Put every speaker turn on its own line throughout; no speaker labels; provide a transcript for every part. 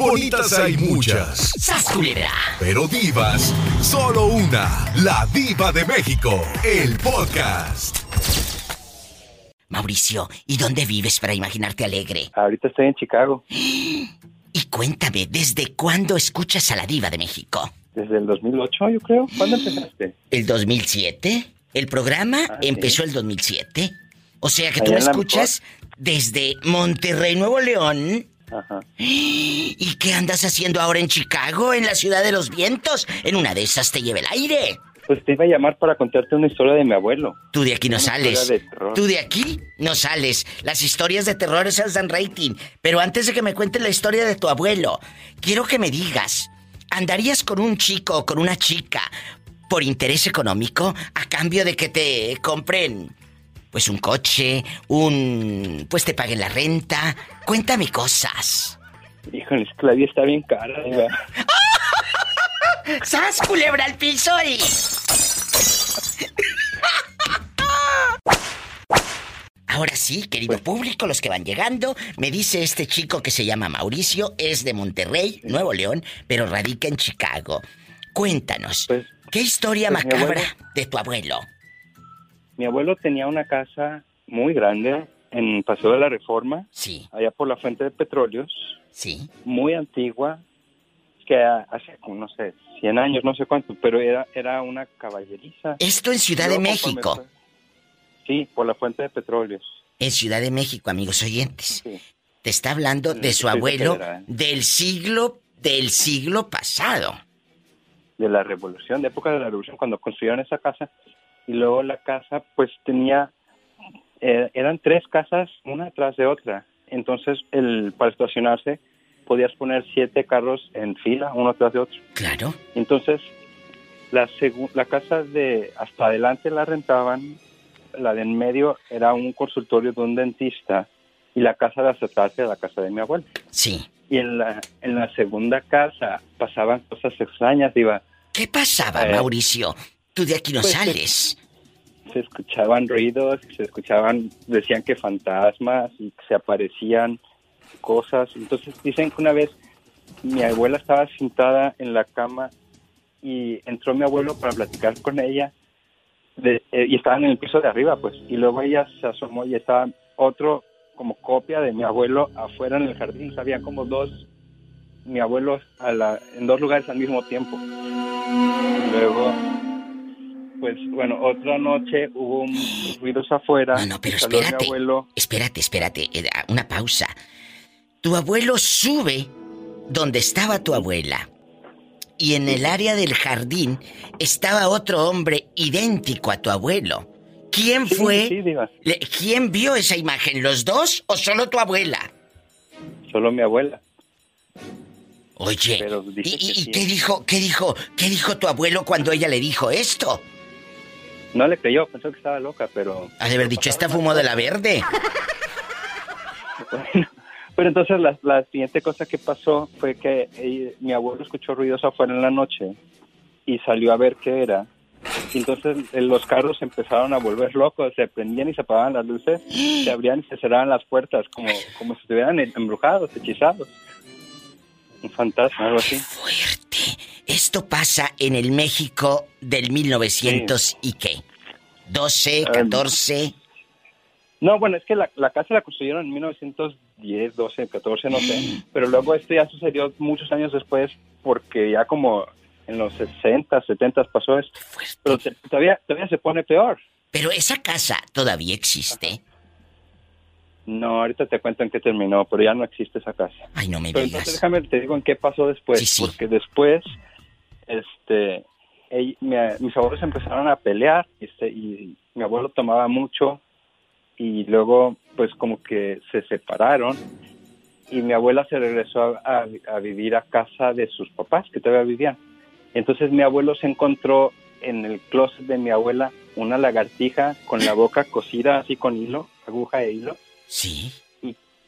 Bonitas hay muchas.
¡Sasculera!
Pero divas, solo una. La diva de México. El podcast.
Mauricio, ¿y dónde vives para imaginarte alegre?
Ahorita estoy en Chicago.
Y cuéntame, ¿desde cuándo escuchas a la diva de México?
Desde el 2008, yo creo. ¿Cuándo empezaste?
¿El 2007? El programa
Ah, sí.
empezó el 2007. O sea que tú
Allá la
escuchas desde Monterrey, Nuevo León.
Ajá.
¿Y qué andas haciendo ahora en Chicago, en la ciudad de los vientos? En una de esas te lleva el aire.
Pues te iba a llamar para contarte una historia de mi abuelo.
Tú de aquí no
Una
sales.
de.
Tú de aquí no sales. Las historias de terror esas dan rating. Pero antes de que me cuentes la historia de tu abuelo, quiero que me digas, ¿andarías con un chico o con una chica por interés económico a cambio de que te compren pues un coche, un pues te paguen la renta? Cuéntame cosas.
Híjole, es que la vida está bien cara.
¡Sas, culebra al piso y... Ahora sí, querido público, los que van llegando, me dice este chico que se llama Mauricio, es de Monterrey, Nuevo León, pero radica en Chicago. Cuéntanos,
Pues-
¿qué historia
pues
macabra de tu abuelo?
Mi abuelo tenía una casa muy grande en Paseo de la Reforma,
Sí,
allá por la fuente de petróleos,
sí.
muy antigua, que hace, como, no sé, 100 años, no sé cuánto, pero era, era una caballeriza.
Esto en Ciudad de México.
fue- Sí, por la fuente de petróleos.
En Ciudad de México, amigos oyentes.
Sí.
Te está hablando de su abuelo
Federal.
del siglo, del siglo pasado.
de la revolución, de época de la revolución, cuando construyeron esa casa. Y luego la casa, pues tenía, eh, eran tres casas, una atrás de otra. Entonces, el, para estacionarse, podías poner siete carros en fila, uno atrás de otro.
Claro.
Entonces, la, la casa de hasta adelante la rentaban, la de en medio era un consultorio de un dentista y la casa de hasta atrás era la casa de mi abuelo.
Sí.
Y en la, en la segunda casa pasaban cosas extrañas, iba,
¿Qué pasaba,
Eh,
Mauricio? Tú de aquí no
pues,
sales.
se escuchaban ruidos, se escuchaban, decían que fantasmas y que se aparecían cosas. Entonces dicen que una vez mi abuela estaba sentada en la cama y entró mi abuelo para platicar con ella de- eh, y estaban en el piso de arriba, pues. Y luego ella se asomó y estaba otro como copia de mi abuelo afuera en el jardín. Había como dos mi abuelo a la, en dos lugares al mismo tiempo. Y luego pues bueno, otra noche hubo un ruidos afuera.
No, no, pero espérate.
abuelo.
Espérate, espérate. eh, Una pausa. Tu abuelo sube donde estaba tu abuela. Y en el área del jardín estaba otro hombre idéntico a tu abuelo. ¿Quién
Sí,
fue?
sí, diva.
Le- ¿Quién vio esa imagen? ¿Los dos o solo tu abuela?
Solo mi abuela.
Oye, ¿y,
sí.
qué dijo, qué dijo, qué dijo tu abuelo cuando ella le dijo esto?
No le creyó, pensó que estaba loca, pero...
Ha de haber dicho, esta fumó de la verde.
Bueno, pero entonces la, la siguiente cosa que pasó fue que ella- mi abuelo escuchó ruidos afuera en la noche y salió a ver qué era. Y entonces eh, los carros empezaron a volver locos, se prendían y se apagaban las luces, se abrían y se cerraban las puertas como, como si estuvieran embrujados, hechizados. Un fantasma, algo así.
Fuerte. Esto pasa en el México del 1900 y qué? 12,
Ah,
14.
No, bueno, es que la, la casa la construyeron en 1910, 12, 14, no sé. Pero luego esto ya sucedió muchos años después porque ya como en los 60, 70 pasó esto. Pero te- todavía, todavía se pone peor.
Pero esa casa todavía existe.
No, ahorita te cuento en qué terminó, pero ya no existe esa casa.
Ay, no me
Pero entonces déjame te digo en qué pasó después,
Sí, sí.
porque después, este, ell- mi- mis abuelos empezaron a pelear y, este, y mi abuelo tomaba mucho y luego, pues como que se separaron y mi abuela se regresó a, a- a vivir a casa de sus papás que todavía vivían. Entonces mi abuelo se encontró en el closet de mi abuela una lagartija con la boca cosida así con hilo, aguja e hilo
Sí.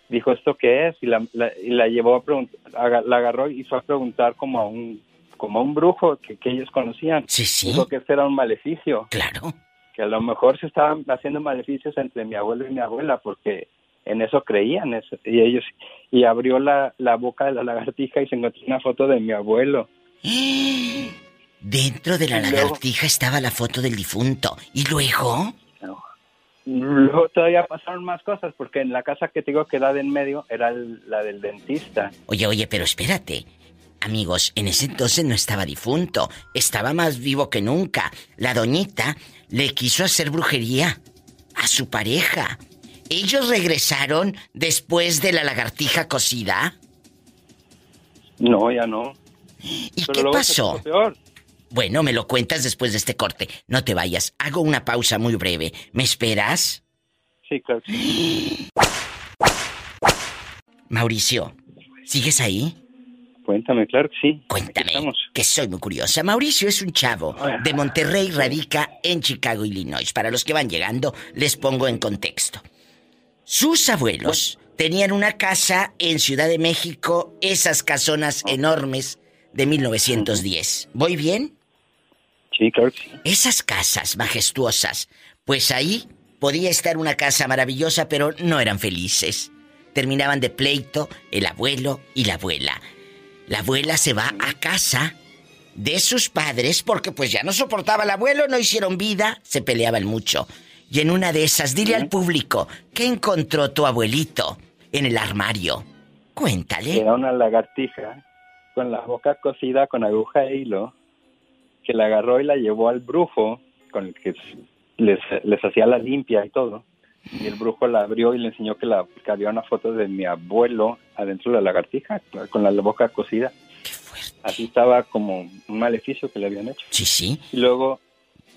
dijo esto qué es y la, la- y la llevó a preguntar, la agarró y fue a preguntar como a un como a un brujo que, que ellos conocían.
Sí, sí.
Dijo que este era un maleficio,
Claro.
que a lo mejor se estaban haciendo maleficios entre mi abuelo y mi abuela porque en eso creían eso, y ellos y abrió la, la boca de la lagartija y se encontró una foto de mi abuelo.
Dentro de la lagartija estaba la foto del difunto. ¿Y luego?
Luego todavía pasaron más cosas porque en la casa que tengo que da de en medio era la del dentista.
Oye, oye, pero espérate. Amigos, en ese entonces no estaba difunto, estaba más vivo que nunca. La doñita le quiso hacer brujería a su pareja. ¿Ellos regresaron después de la lagartija cocida?
No, ya no.
¿Y qué pasó? Bueno, me lo cuentas después de este corte. No te vayas. Hago una pausa muy breve. ¿Me esperas?
Sí, claro.
Mauricio, ¿sigues ahí?
Cuéntame, claro que sí.
Cuéntame, que soy muy curiosa. Mauricio es un chavo de Monterrey, radica en Chicago, Illinois. Para los que van llegando, les pongo en contexto. Sus abuelos tenían una casa en Ciudad de México, esas casonas enormes de 1910. ¿Voy bien?
Sí, claro que sí.
Esas casas majestuosas, pues ahí podía estar una casa maravillosa, pero no eran felices. Terminaban de pleito el abuelo y la abuela. La abuela se va a casa de sus padres porque pues ya no soportaba al abuelo, no hicieron vida, se peleaban mucho. Y en una de esas, dile al público, ¿qué encontró tu abuelito en el armario? Cuéntale.
Era una lagartija con la boca cosida con aguja e hilo, que la agarró y la llevó al brujo, con el que les, les hacía la limpia y todo. Y el brujo la abrió y le enseñó que, la, que había una foto de mi abuelo adentro de la lagartija, con la boca cocida. Así estaba como un maleficio que le habían hecho.
Sí, sí.
Y luego,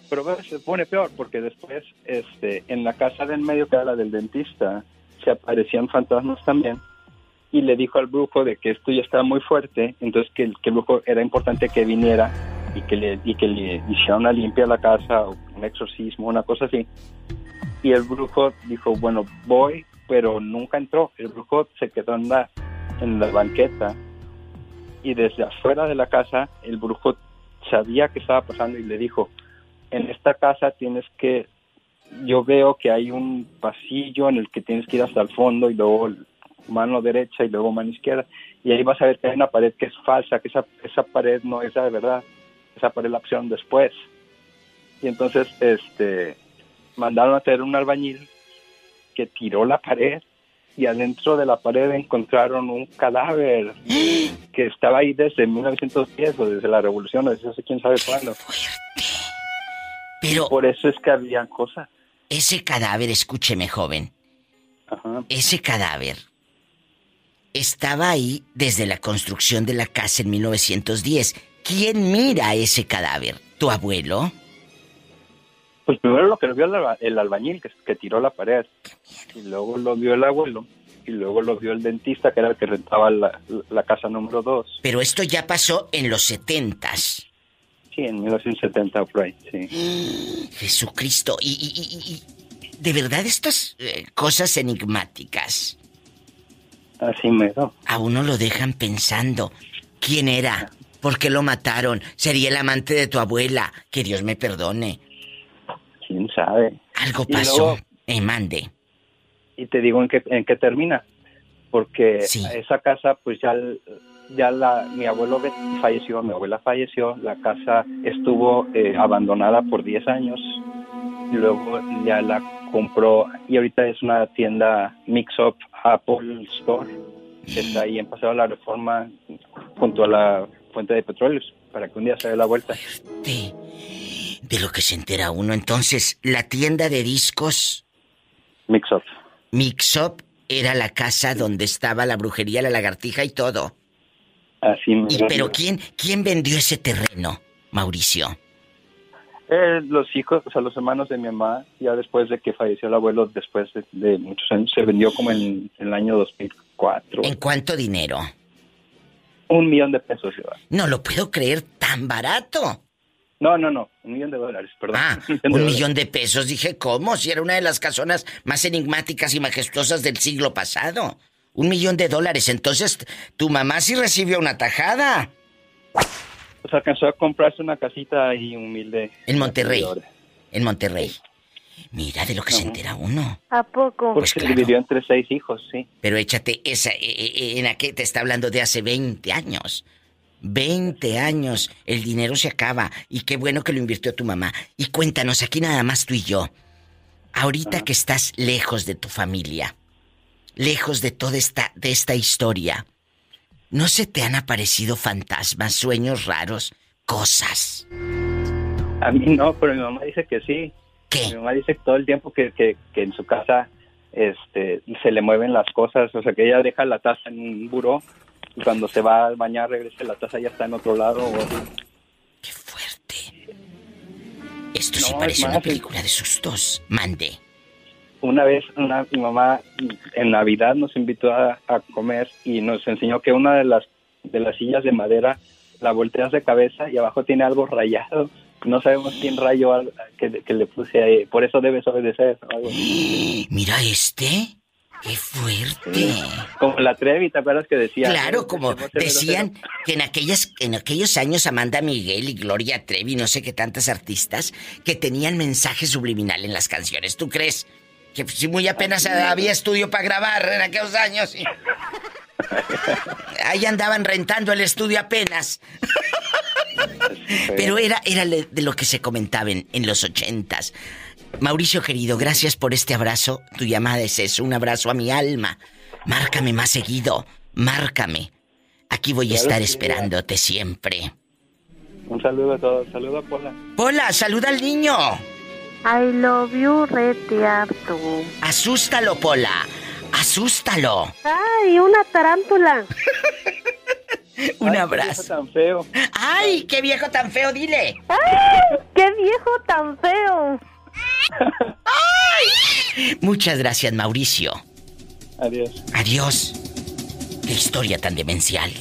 pero se pone peor, porque después, este, en la casa del medio, que era la del dentista, se aparecían fantasmas también. Y le dijo al brujo de que esto ya estaba muy fuerte, entonces que, que el brujo era importante que viniera y que le, y que le hiciera una limpia a la casa, o un exorcismo, una cosa así y el brujo dijo, bueno, voy, pero nunca entró. El brujo se quedó en la, en la banqueta y desde afuera de la casa el brujo sabía que estaba pasando y le dijo, en esta casa tienes que, yo veo que hay un pasillo en el que tienes que ir hasta el fondo y luego mano derecha y luego mano izquierda y ahí vas a ver que hay una pared que es falsa, que esa, esa pared no es la de verdad, esa pared la opción después. Y entonces, este, mandaron a hacer un albañil que tiró la pared y adentro de la pared encontraron un cadáver que estaba ahí desde 1910 o desde la revolución, desde hace quién sabe cuándo.
Pero
por eso es que había cosas.
Ese cadáver, escúcheme, joven. Ese cadáver estaba ahí desde la construcción de la casa en 1910. ¿Quién mira ese cadáver? ¿Tu abuelo?
Pues primero lo que lo vio el albañil que, tiró la pared. Y luego lo vio el abuelo. Y luego lo vio el dentista, que era el que rentaba la, casa número 2.
Pero esto ya pasó en los setentas.
Sí, en 1970 por ahí, sí.
Jesucristo. Y, de verdad estas eh, cosas enigmáticas.
Así me da.
A uno lo dejan pensando. ¿Quién era? ¿Por qué lo mataron? ¿Sería el amante de tu abuela? Que Dios me perdone
quién sabe.
Algo pasó. eh, mande.
Y te digo en qué, en qué termina. Porque esa casa, pues ya, ya la, mi abuelo falleció, mi abuela falleció, la casa estuvo eh, abandonada por 10 años. Y luego ya la compró y ahorita es una tienda Mix Up Apple Store. Que está ahí en Paseo de la Reforma junto a la fuente de petróleos para que un día se dé la vuelta.
Sí de lo que se entera uno. Entonces, la tienda de discos.
Mix Up.
Mix Up era la casa donde estaba la brujería, la lagartija y todo.
Así
¿Y, pero quién, quién vendió ese terreno, Mauricio?
Eh, los hijos, o sea, los hermanos de mi mamá, ya después de que falleció el abuelo, después de, muchos años, se vendió como en, el año 2004.
¿En cuánto dinero?
Un millón de pesos.
No lo puedo creer tan barato.
No, no, no, un millón de dólares, perdón.
Ah, un millón de, pesos. Dije, ¿cómo? Si era una de las casonas más enigmáticas y majestuosas del siglo pasado. Un millón de dólares. Entonces, tu mamá sí recibió una tajada.
Pues alcanzó a comprarse una casita ahí humilde.
En Monterrey. En Monterrey. Mira de lo que se entera uno.
¿A poco?
Pues
Pues
se
claro.
dividió entre seis hijos, sí.
Pero échate esa, eh, eh, en aquel te está hablando de hace 20 años. 20 años, el dinero se acaba y qué bueno que lo invirtió tu mamá. Y cuéntanos aquí nada más tú y yo. Ahorita que estás lejos de tu familia, lejos de toda esta de esta historia, ¿no se te han aparecido fantasmas, sueños raros, cosas?
A mí no, pero mi mamá dice que sí. Mi
¿Qué?
mamá dice todo el tiempo que, que, que en su casa este, se le mueven las cosas, o sea, que ella deja la taza en un buró y cuando se va al bañar regresa la taza ya está en otro lado. o.
Qué fuerte. Esto sí
No,
parece
es
una
más,
película de sustos. Mande.
Una vez una, mi mamá en Navidad nos invitó a, a comer y nos enseñó que una de las, de las sillas de madera la volteas de cabeza y abajo tiene algo rayado. No sabemos quién rayó que, que le puse ahí. Por eso debes obedecer. algo.
Mira este. Qué fuerte.
Como la Trevi, ¿te acuerdas que decía?
Claro, como
cero, cero,
decían que en aquellas, en aquellos años Amanda Miguel y Gloria Trevi, no sé qué tantas artistas, que tenían mensaje subliminal en las canciones. ¿Tú crees? Que si muy apenas había estudio para grabar en aquellos años. y- Ahí andaban rentando el estudio apenas. Pero era, era de lo que se comentaba en, en los ochentas. Mauricio querido, gracias por este abrazo. Tu llamada es eso, un abrazo a mi alma. Márcame más seguido, márcame. Aquí voy a
Claro
estar esperándote siempre.
Un saludo a todos. Saludo a Pola.
Hola, saluda al niño.
I love you, rete harto.
Asústalo, Pola. Asústalo.
¡Ay, una tarántula!
Un
Ay, qué
abrazo.
viejo tan feo.
¡Ay, qué viejo tan feo! Dile.
¡Ay, qué viejo tan feo!
Muchas gracias, Mauricio.
Adiós.
Adiós. Qué historia tan demencial.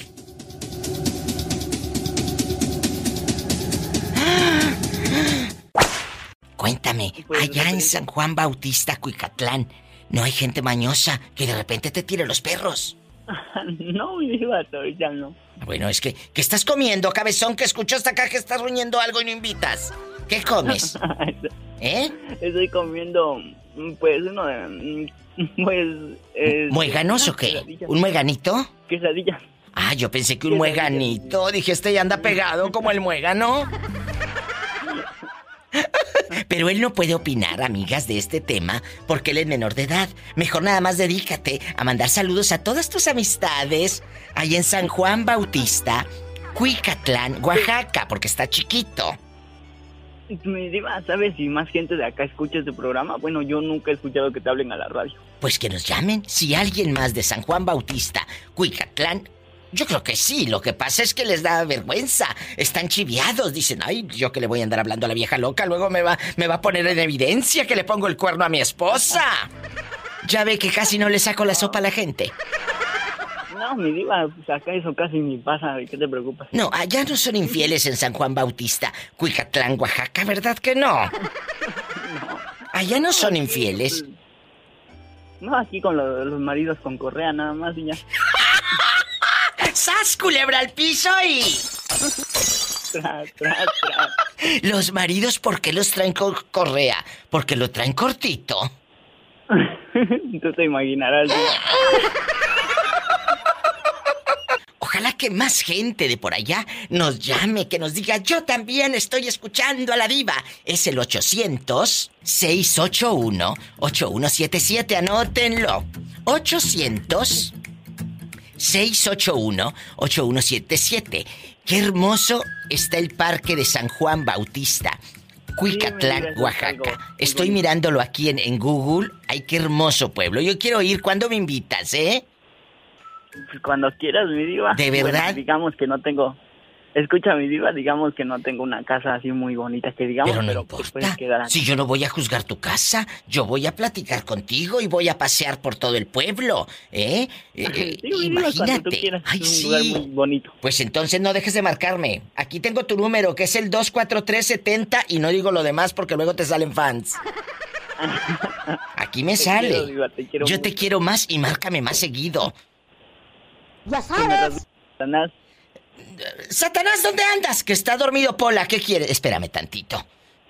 Cuéntame, allá en San Juan Bautista, Cuicatlán, ¿no hay gente mañosa que de repente te tire los perros?
no, mi ahorita no.
Bueno, es que, ¿qué estás comiendo, cabezón? Que escucho hasta acá que estás ruñendo algo y no invitas. ¿Qué comes? ¿Eh?
Estoy comiendo, mm, pues, uno de... mm, Pues... Eh,
¿Muéganos o qué? ¿Un mueganito?
Quesadilla.
Ah, yo pensé que un mueganito. Dije, este ya anda pegado como el muégano. Pero él no puede opinar, amigas, de este tema porque él es menor de edad. Mejor nada más dedícate a mandar saludos a todas tus amistades ahí en San Juan Bautista, Cuicatlán, Oaxaca, porque está chiquito.
Mi diva, ¿sabes si más gente de acá escucha este programa? Bueno, yo nunca he escuchado que te hablen a la radio.
Pues que nos llamen. Si alguien más de San Juan Bautista, Cuicatlán, yo creo que sí. Lo que pasa es que les da vergüenza. Están chiviados. Dicen, ay, yo que le voy a andar hablando a la vieja loca. Luego me va, me va a poner en evidencia que le pongo el cuerno a mi esposa. Ya ve que casi no le saco la sopa a la gente.
No, mi diva, pues acá eso casi ni pasa, ¿de qué te preocupas?
No, allá no son infieles en San Juan Bautista, Cuicatlán, Oaxaca, ¿verdad que no? Allá no son infieles.
No, aquí con lo- los maridos con correa nada más y ya.
¡Sas, culebra al piso y... Los maridos, ¿por qué los traen con correa? Porque lo traen cortito.
Tú te imaginarás.
Ojalá que más gente de por allá nos llame, que nos diga, yo también estoy escuchando a la diva. Es el 800-681-8177, anótenlo. 800-681-8177. Qué hermoso está el parque de San Juan Bautista. Cuicatlán, Oaxaca. Estoy mirándolo aquí en, en Google. Ay, qué hermoso pueblo. Yo quiero ir. ¿Cuándo me invitas, eh?
Cuando quieras, mi diva.
¿De
Bueno,
verdad?
digamos que no tengo... Escucha, mi diva, digamos que no tengo una casa así muy bonita que digamos,
Pero
pero,
no
pues,
importa.
puedes quedar aquí.
Si yo no voy a juzgar tu casa, yo voy a platicar contigo y voy a pasear por todo el pueblo, ¿eh? Eh, eh,
Sí, mi diva, cuando tú
imagínate.
quieras,
Ay,
es un lugar
sí.
muy bonito.
Pues entonces no dejes de marcarme. Aquí tengo tu número, que es el 24370 y no digo lo demás porque luego te salen fans. Aquí me
Te
sale.
quiero, diva, te quiero
yo te quiero más y márcame más seguido.
Me das Satanás,
Satanás, ¿dónde andas? Que está dormido Pola. ¿Qué quieres? Espérame tantito.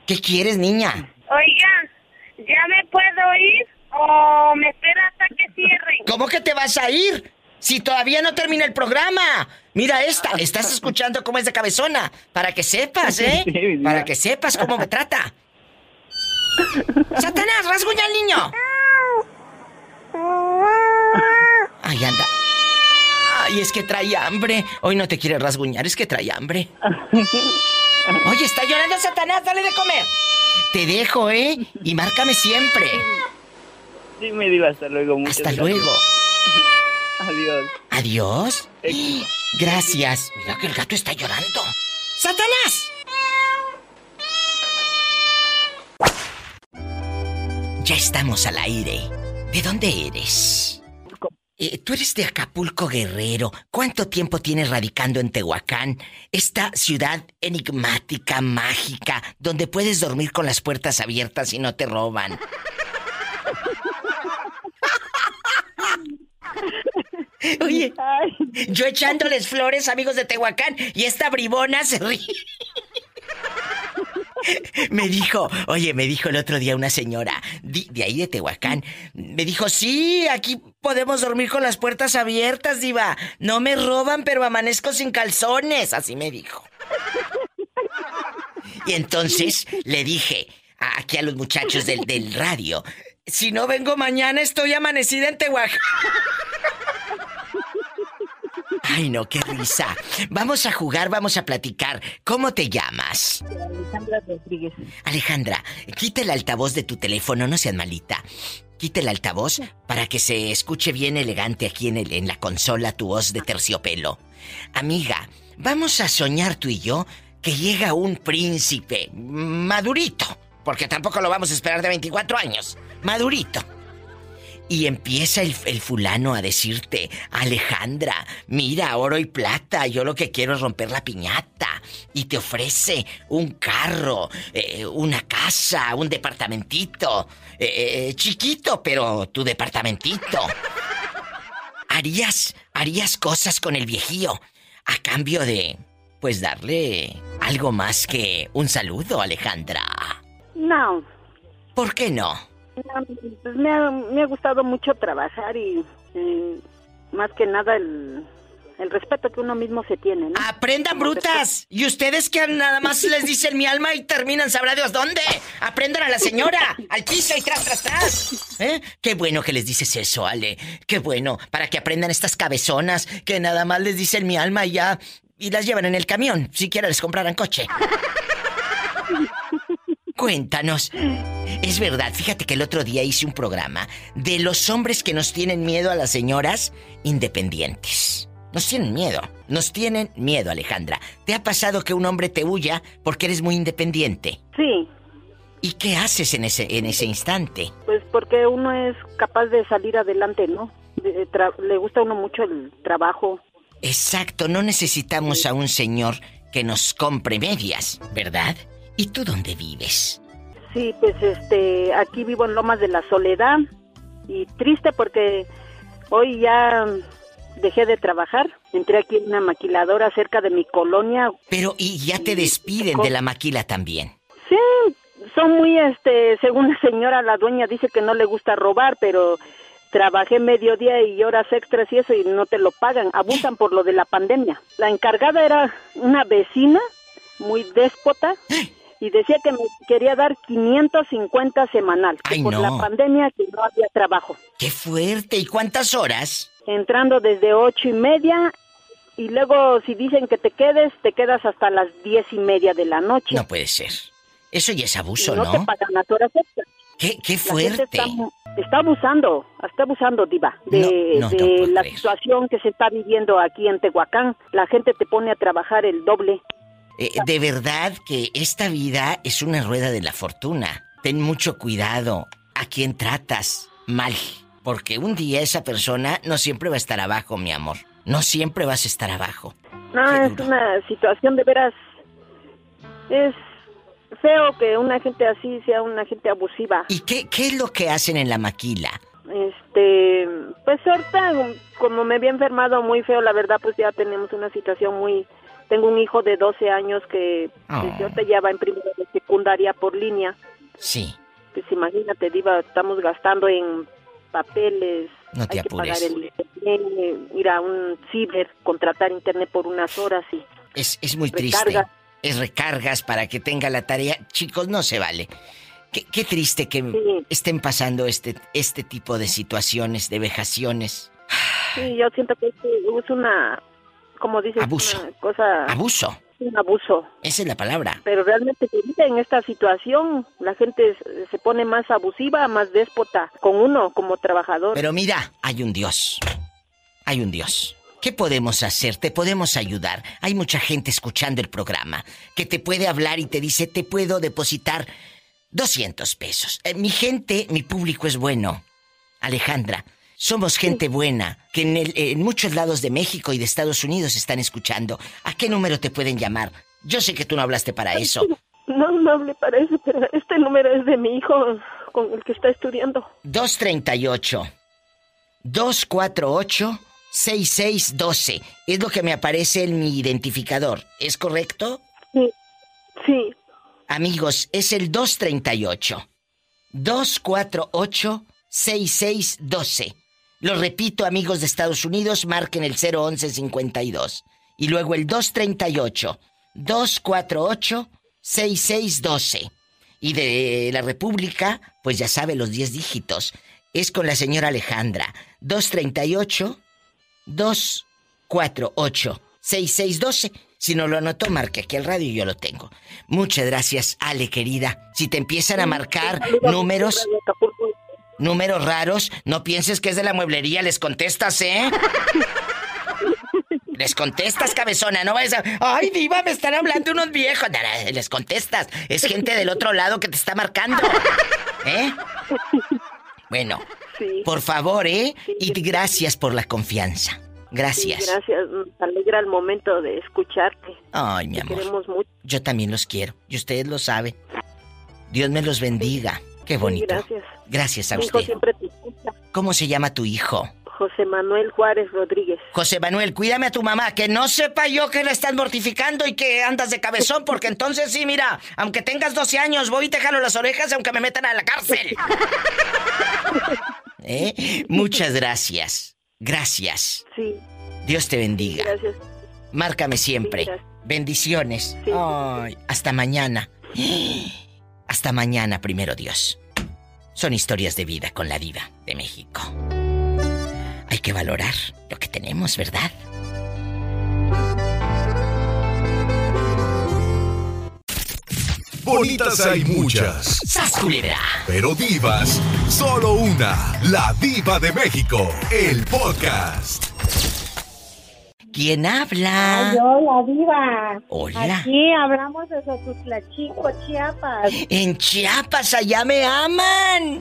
¿Qué quieres, niña?
Oiga,
¿Ya me puedo ir o me espera hasta que cierre?
¿Cómo que te vas a ir? Si todavía no termina el programa. Mira esta, estás escuchando cómo es de cabezona. Para que sepas, ¿eh?
Sí,
Para que sepas cómo me trata. ¡Satanás, rasguña al niño! Ay, anda. Ay, es que trae hambre. Hoy no te quiere rasguñar, es que trae hambre. Oye, está llorando Satanás, dale de comer. Te dejo, ¿eh? Y márcame siempre.
Sí, me digo hasta luego. muchas
Hasta
gracias.
luego.
Adiós.
Adiós. Gracias. Mira que el gato está llorando. ¡Satanás! Ya estamos al aire. ¿De dónde eres? Eh, Tú eres de Acapulco Guerrero. ¿Cuánto tiempo tienes radicando en Tehuacán? Esta ciudad enigmática, mágica, donde puedes dormir con las puertas abiertas y no te roban. Oye, yo echándoles flores, amigos de Tehuacán, y esta bribona se ríe. Me dijo, oye, me dijo el otro día una señora di- de ahí de Tehuacán, me dijo, sí, aquí podemos dormir con las puertas abiertas, diva. No me roban, pero amanezco sin calzones, así me dijo. Y entonces le dije a- aquí a los muchachos del, del radio, si no vengo mañana estoy amanecida en Tehuacán. Ay, no, qué risa. Vamos a jugar, vamos a platicar. ¿Cómo te llamas?
Alejandra Rodríguez.
Alejandra, quita el altavoz de tu teléfono, no seas malita. Quita el altavoz para que se escuche bien elegante aquí en, el, en la consola tu voz de terciopelo. Amiga, vamos a soñar tú y yo que llega un príncipe madurito, porque tampoco lo vamos a esperar de 24 años, madurito. Y empieza el, el fulano a decirte, Alejandra, mira, oro y plata, yo lo que quiero es romper la piñata. Y te ofrece un carro, eh, una casa, un departamentito, eh, eh, chiquito, pero tu departamentito. Harías, harías cosas con el viejío a cambio de, pues darle algo más que un saludo, Alejandra.
No,
¿Por qué no?
Pues me ha, me ha gustado mucho trabajar y eh, más que nada el, el respeto que uno mismo se tiene, ¿no?
Aprendan brutas. Y ustedes que nada más les dicen mi alma y terminan sabrá Dios dónde. Aprendan a la señora, al piso y tras, tras, tras. ¿Eh? Qué bueno que les dices eso, Ale. Qué bueno, para que aprendan estas cabezonas que nada más les dicen mi alma y ya. Y las llevan en el camión, siquiera les compraran coche. Cuéntanos. Es verdad, fíjate que el otro día hice un programa de los hombres que nos tienen miedo a las señoras independientes. Nos tienen miedo, nos tienen miedo, Alejandra. ¿Te ha pasado que un hombre te huya porque eres muy independiente?
Sí,
¿Y qué haces en ese, en ese instante?
pues porque uno es capaz de salir adelante, ¿no? De- tra- le gusta a uno mucho el trabajo.
Exacto, no necesitamos a un señor que nos compre medias, ¿verdad? ¿Y tú dónde vives?
Sí, pues este, aquí vivo en Lomas de la Soledad y triste porque hoy ya dejé de trabajar. Entré aquí en una maquiladora cerca de mi colonia.
Pero y ya te despiden de la maquila también.
Sí, son muy, este, según la señora, la dueña dice que no le gusta robar, pero trabajé mediodía y horas extras y eso y no te lo pagan. Abusan por lo de la pandemia. La encargada era una vecina muy déspota y decía que me quería dar 550 semanal.
Ay,
por
no.
la pandemia que no había trabajo.
¡Qué fuerte! ¿Y cuántas horas?
Entrando desde ocho y media y luego si dicen que te quedes, te quedas hasta las diez y media de la noche.
No puede ser. Eso ya es
Y
abuso,
no, te
¿no?
pagan las horas extras.
¿Qué, qué fuerte?
está, está abusando, está abusando, Diva, de,
No, no, no
de
puedo
la
creer.
situación que se está viviendo aquí en Tehuacán. La gente te pone a trabajar el doble.
Eh, de verdad que esta vida es una rueda de la fortuna. Ten mucho cuidado a quien tratas mal. Porque un día esa persona no siempre va a estar abajo, mi amor. No siempre vas a estar abajo.
No,
Qué
es
duro.
una situación de veras. Es feo que una gente así sea una gente abusiva.
¿Y qué, qué es lo que hacen en la maquila?
Este, pues ahorita, como me había enfermado muy feo, la verdad, pues ya tenemos una situación muy. Tengo un hijo de 12 años que
Oh.
desde ahorita ya va en primero de secundaria por línea.
Sí.
Pues imagínate, Diva, estamos gastando en papeles,
No te
hay que pagar
apures.
el internet, ir a un ciber, contratar internet por unas horas y
Es, es muy triste.
Recarga.
Es recargas para que tenga la tarea. Chicos, no se vale. Qué, qué triste que
Sí.
estén pasando este, este tipo de situaciones, de vejaciones.
sí, yo siento que es una, como dices,
Abuso.
una cosa,
Abuso.
un abuso.
Esa es la palabra.
Pero realmente en esta situación la gente se- se pone más abusiva, más déspota con uno como trabajador.
Pero mira, hay un Dios. Hay un Dios. ¿Qué podemos hacer? Te podemos ayudar. Hay mucha gente escuchando el programa que te puede hablar y te dice, te puedo depositar 200 pesos. Eh, mi gente, mi público es bueno. Alejandra, somos gente buena que en, el- en muchos lados de México y de Estados Unidos están escuchando. ¿A qué número te pueden llamar? Yo sé que tú no hablaste para eso.
No, no hablé para eso, pero este número es de mi hijo con el que está estudiando.
238 248 6612 es lo que me aparece en mi identificador. ¿Es correcto?
Sí, sí,
Amigos, es el 238 248 6612. Lo repito, amigos de Estados Unidos, marquen el 01152 y luego el 238 248 6612. Y de la República, pues ya sabe los 10 dígitos. Es con la señora Alejandra. 238 248 6612. Si no lo anotó, marque aquí al radio y yo lo tengo. Muchas gracias, Ale, querida. Si te empiezan a marcar números. Números raros, no pienses que es de la mueblería, les contestas, ¿eh? Les contestas, cabezona, no vayas a... Ay, diva, me están hablando unos viejos. Les contestas. Es gente del otro lado que te está marcando. ¿Eh? Bueno,
Sí,
por favor, ¿eh? Y gracias por la confianza.
sí,
Gracias.
gracias. Nos alegra el momento de escucharte.
Ay, mi
Te
amor.
queremos mucho.
Yo también los quiero. Y ustedes lo saben. Dios me los bendiga. Qué bonito.
gracias.
Gracias a
Mi hijo
usted.
siempre te escucha.
¿Cómo se llama tu hijo?
José Manuel Juárez Rodríguez.
José Manuel, cuídame a tu mamá, que no sepa yo que la estás mortificando y que andas de cabezón, porque entonces sí, mira, aunque tengas 12 años, voy y te jalo las orejas aunque me metan a la cárcel. ¿Eh? Muchas gracias. Gracias.
Sí,
Dios te bendiga.
gracias.
Márcame siempre.
Gracias.
Bendiciones.
Sí.
Ay, hasta mañana. Hasta mañana, primero Dios. Son historias de vida con la diva de México. Hay que valorar lo que tenemos, ¿verdad?
Bonitas hay muchas,
¡Sas, culebra!
pero divas, solo una. La diva de México, el podcast.
¿Quién habla?
Ay, hola, diva.
Hola.
Aquí hablamos de Sotutlachico, Chiapas.
En Chiapas, allá me aman.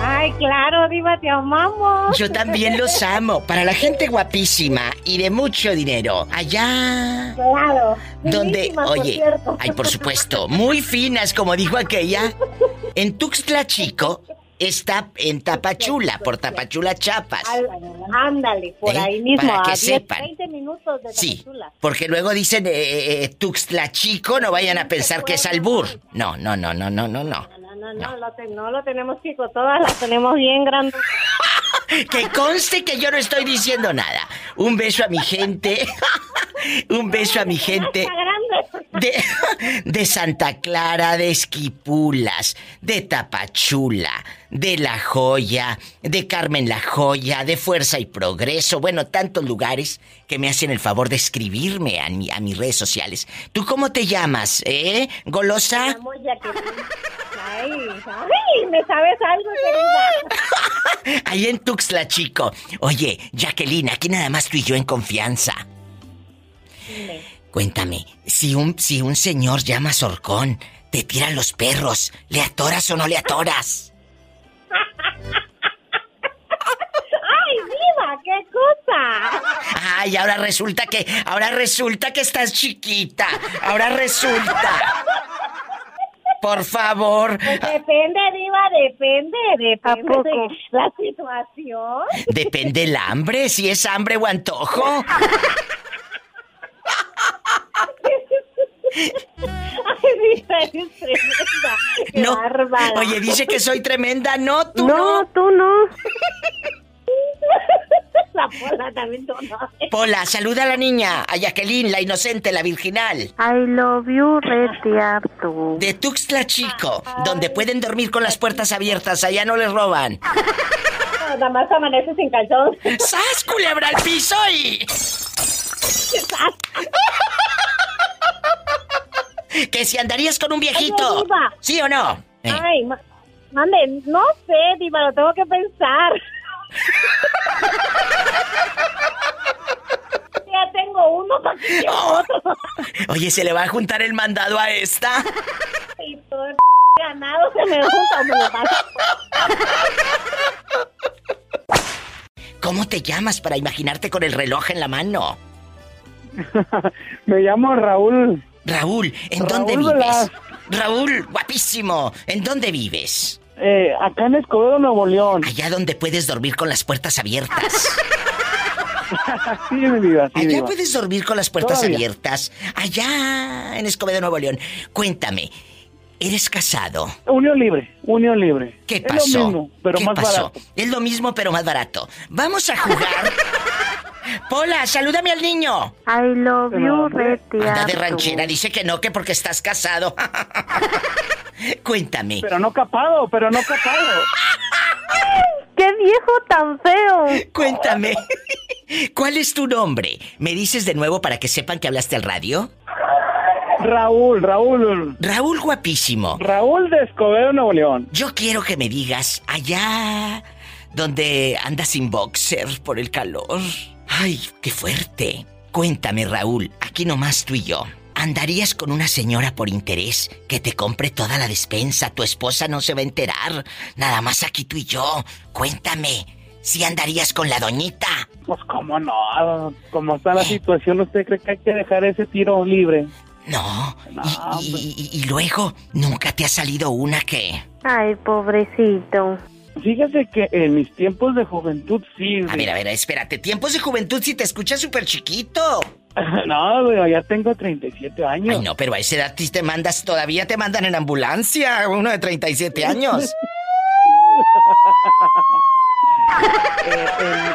Ay, claro, diva, te amamos.
Yo también los amo. Para la gente guapísima y de mucho dinero. Allá.
Claro.
Donde,
por
oye, ay, por supuesto, muy finas, como dijo aquella. En Tuxtla Chico está en Tapachula, por Tapachula, Chiapas.
Al- ándale, por
¿Eh?
ahí mismo,
Para que
a 10,
sepan.
20 minutos de
Sí, porque luego dicen eh, eh, eh, Tuxtla Chico, no vayan a pensar que es albur. No, no, no, no, no, no, no.
No, no, no, Lo, te- no lo tenemos chico, todas las tenemos bien grandes.
Que conste que yo no estoy diciendo nada. Un beso a mi gente. Un beso a mi gente. De, de Santa Clara, de Esquipulas, de Tapachula, de La Joya, de Carmen La Joya, de Fuerza y Progreso. Bueno, tantos lugares que me hacen el favor de escribirme a, mi- a mis redes sociales. ¿Tú cómo te llamas, eh? ¿Golosa?
Ay, ay, ¿me sabes algo, querida?
Ahí en Tuxtla, chico. Oye, Jacqueline, aquí nada más tú y yo en confianza.
Dime.
Cuéntame, si un, si un señor llama Sorcón, te tiran los perros, ¿le atoras o no le atoras?
¡Ay, diva, qué cosa!
Ay, ahora resulta que, ahora resulta que estás chiquita. Ahora resulta. Por favor.
Depende, diva, depende, depende de la situación.
Depende el hambre, si es hambre o antojo.
Ay, diva, eres tremenda. Qué
No,
bárbara.
Oye, dice que soy tremenda. No, tú no.
No, tú no. La pola también no.
Pola, saluda a la niña, a Jacqueline, la inocente, la virginal.
I love you, Retiarto.
De Tuxtla Chico, donde pueden dormir con las puertas abiertas, allá no les roban.
Nada más amanece sin calzón.
¡Sas, culebra al piso y... que si andarías con un viejito.
Diva.
¿Sí o no? Eh,
Ay, ma- mande, no sé, Diva, lo tengo que pensar. Ya tengo uno, ¿para qué quiero otro?
Oye, ¿se le va a juntar el mandado a esta?
y todo el ganado se me junta me lo pasa.
¿Cómo te llamas para imaginarte con el reloj en la mano?
Me llamo Raúl.
Raúl, ¿en
Raúl
dónde vives?
Velas.
Raúl, guapísimo, ¿en dónde vives?
Eh, acá en Escobedo, Nuevo León.
Allá donde puedes dormir con las puertas abiertas.
Sí, mi vida, sí,
Allá puedes dormir con las puertas
Todavía.
abiertas. Allá en Escobedo, Nuevo León. Cuéntame, ¿eres casado?
Unión libre, unión libre.
¿Qué
Es
pasó?
lo mismo, pero
¿Qué
más
pasó?
barato.
Es lo mismo, pero más barato. Vamos a jugar. Pola, salúdame al niño.
I love you, Retiarto.
Anda de ranchera, dice que no, que porque estás casado. Cuéntame.
Pero no capado, pero no capado.
¡Qué viejo tan feo!
Cuéntame. ¿Cuál es tu nombre? ¿Me dices de nuevo para que sepan que hablaste al radio?
Raúl, Raúl.
Raúl guapísimo.
Raúl de Escobedo, Nuevo León.
Yo quiero que me digas allá donde andas sin boxer por el calor. Ay, qué fuerte. Cuéntame, Raúl, aquí nomás tú y yo. ¿Andarías con una señora por interés que te compre toda la despensa? Tu esposa no se va a enterar. Nada más aquí tú y yo. Cuéntame, si andarías con la doñita.
Pues cómo no, como está la situación, ¿usted cree que hay que dejar ese tiro libre?
No.
No,
y, y- y- y luego, ¿nunca te ha salido una que...
Ay, pobrecito.
Fíjese que en mis tiempos de juventud sí.
A ver, a ver, espérate. Tiempos de juventud si te escuchas súper chiquito.
No, güey, ya tengo 37 años.
Ay, no, pero a esa edad te mandas, todavía te mandan en ambulancia, uno de 37 años.
Eh, eh,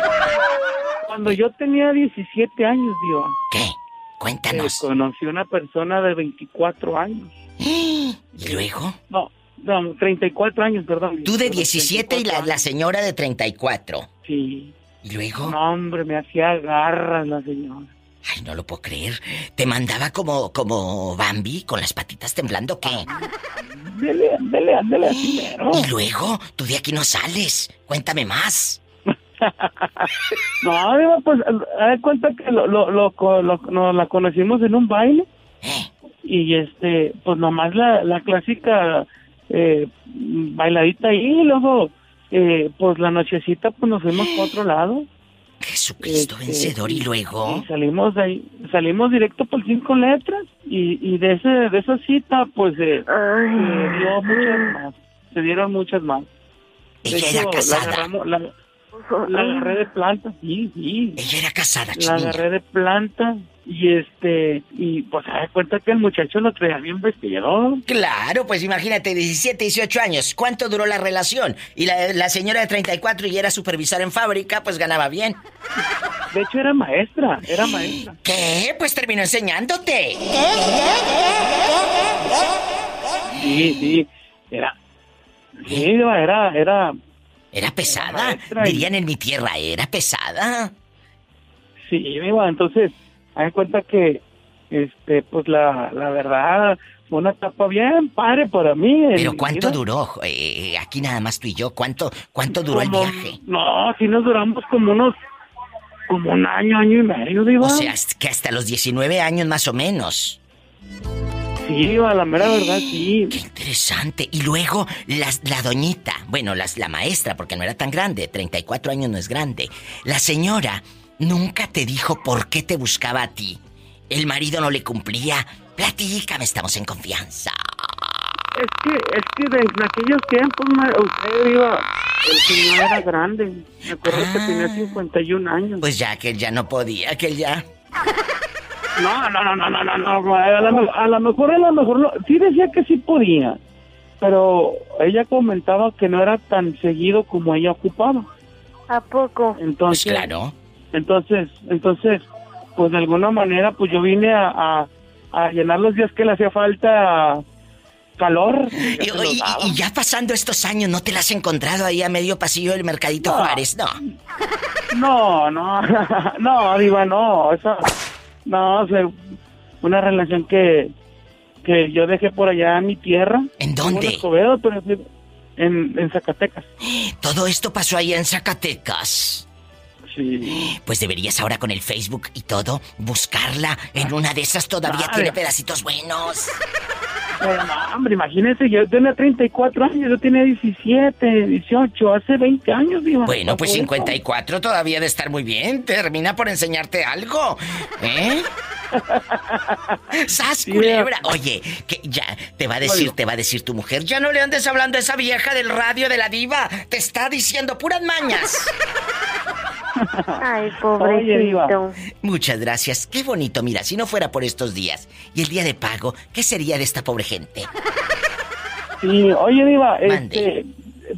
cuando yo tenía 17 años, Diva,
¿Qué?
eh,
Cuéntanos.
conocí una persona de 24 años.
¿Y luego?
No, no, 34 años, perdón.
Tú de
Perdón,
17 y la,
34
la señora de 34.
Sí.
¿Y luego?
No, hombre, me hacía garras la señora.
Ay, no lo puedo creer. ¿Te mandaba como, como Bambi con las patitas temblando qué?
Dele, dele, dele así, mero.
Y luego, tú de aquí no sales. Cuéntame más.
No, pues, de cuenta que lo, lo, lo, lo- nos la conocimos en un baile.
¿Eh?
Y este, pues nomás la, la clásica eh, bailadita ahí, y luego, eh, pues la nochecita, pues nos fuimos para otro lado.
Jesucristo
Este,
vencedor y luego.
Y salimos de ahí, salimos directo por cinco letras y, y de ese de esa cita pues eh, se dio muchas más, se dieron muchas más. De
Ella era casada.
La, agarramos- la, la agarré de planta, sí, sí.
Ella era casada,
La agarré de planta y este y pues se da cuenta que el muchacho lo traía bien vestido.
Claro, pues imagínate, 17, 18 años. ¿Cuánto duró la relación? Y la, la señora de 34 y era supervisor en fábrica, pues ganaba bien.
De hecho era maestra, era maestra.
¿Qué? Pues terminó enseñándote.
Sí, sí, era Sí, era era
Era pesada. Dirían en mi tierra, era pesada.
Sí, Diva, entonces, de cuenta que, este, pues la, la verdad, fue una etapa bien padre para mí.
Pero ¿cuánto
vida.
duró? Eh, aquí nada más tú y yo. ¿Cuánto, cuánto duró el viaje?
No, sí nos duramos como unos, como un año, año y medio, Diva.
O sea, que hasta los 19 años más o menos.
Sí, Diva, la mera verdad, sí.
Qué interesante. Y luego las- la doñita, bueno, las, la maestra, porque no era tan grande, 34 años no es grande. La señora nunca te dijo por qué te buscaba a ti. El marido no le cumplía. Platícame, estamos en confianza.
Es que, es que de, en aquellos tiempos, usted, Diva, el señor era grande. Me acuerdo que
Ah.
tenía 51 años.
Pues ya que él ya no podía, que él ya.
No, no, no, no, no, no, no, a lo, a lo mejor, a lo mejor, no. sí decía que sí podía, pero ella comentaba que no era tan seguido como ella ocupaba.
¿A poco?
Pues
Entonces,
claro.
Entonces, entonces, pues de alguna manera, pues yo vine a, a, a llenar los días que le hacía falta calor.
Y, y- y ya pasando estos años, ¿no te la has encontrado ahí a medio pasillo del Mercadito
No.
Juárez? No.
No, no, no, Diva, no, eso, no, o sea, una relación que, que yo dejé por allá en mi tierra.
¿En dónde?
Escobedo, pero en, en Zacatecas.
Todo esto pasó ahí en Zacatecas.
Sí.
Pues deberías ahora con el Facebook y todo buscarla. En una de esas todavía tiene pedacitos buenos.
Pero hombre, imagínese, yo tenía 34 años, yo tenía 17, 18, hace 20 años, Diva.
Bueno, pues
Por eso.
54 todavía de estar muy bien. Termina por enseñarte algo. ¿Eh? ¡Sas,
Sí,
culebra! Oye, que ya te va a decir, te va a decir tu mujer. Ya no le andes hablando a esa vieja del radio de la diva. Te está diciendo puras mañas.
Ay,
Oye,
pobrecito.
Muchas gracias. Qué bonito, mira, si no fuera por estos días y el día de pago, ¿qué sería de esta pobre gente?
Sí, oye, Diva,
Mande.
este,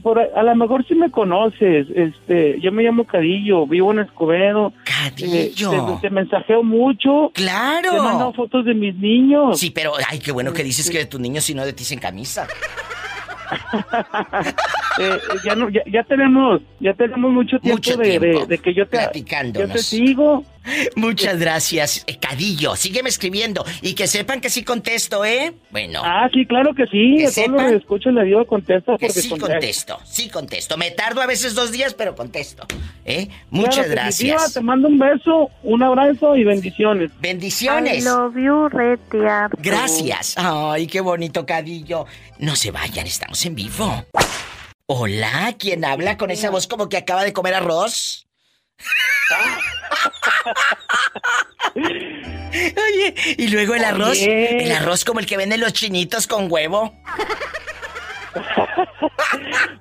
por, a lo mejor sí me conoces, este, yo me llamo Cadillo, vivo en Escobedo.
Cadillo.
Eh, te, te mensajeo mucho.
¡Claro!
Te mando fotos de mis niños.
Sí, pero, ay, qué bueno que dices que de tus niños y no de ti sin camisa.
Eh, ya, no, ya, ya tenemos ya tenemos mucho tiempo,
Mucho
de,
tiempo
de- de que yo te, yo te sigo.
Muchas gracias, eh, Cadillo. Sígueme escribiendo y que sepan que sí contesto, ¿eh? Bueno,
Ah, sí, claro que sí.
Que sepan
los que escucho le digo contesta
que sí
contesto.
contesto, sí contesto. Me tardo a veces dos días, pero contesto, ¿eh? Muchas gracias.
te mando un beso, un abrazo y bendiciones.
I
Bendiciones.
love you.
Gracias. Ay, qué bonito, Cadillo. No se vayan, estamos en vivo. Hola, ¿quién habla con esa voz como que acaba de comer arroz? Oye, y luego el arroz,
Oye.
el arroz como el que venden los chinitos con huevo.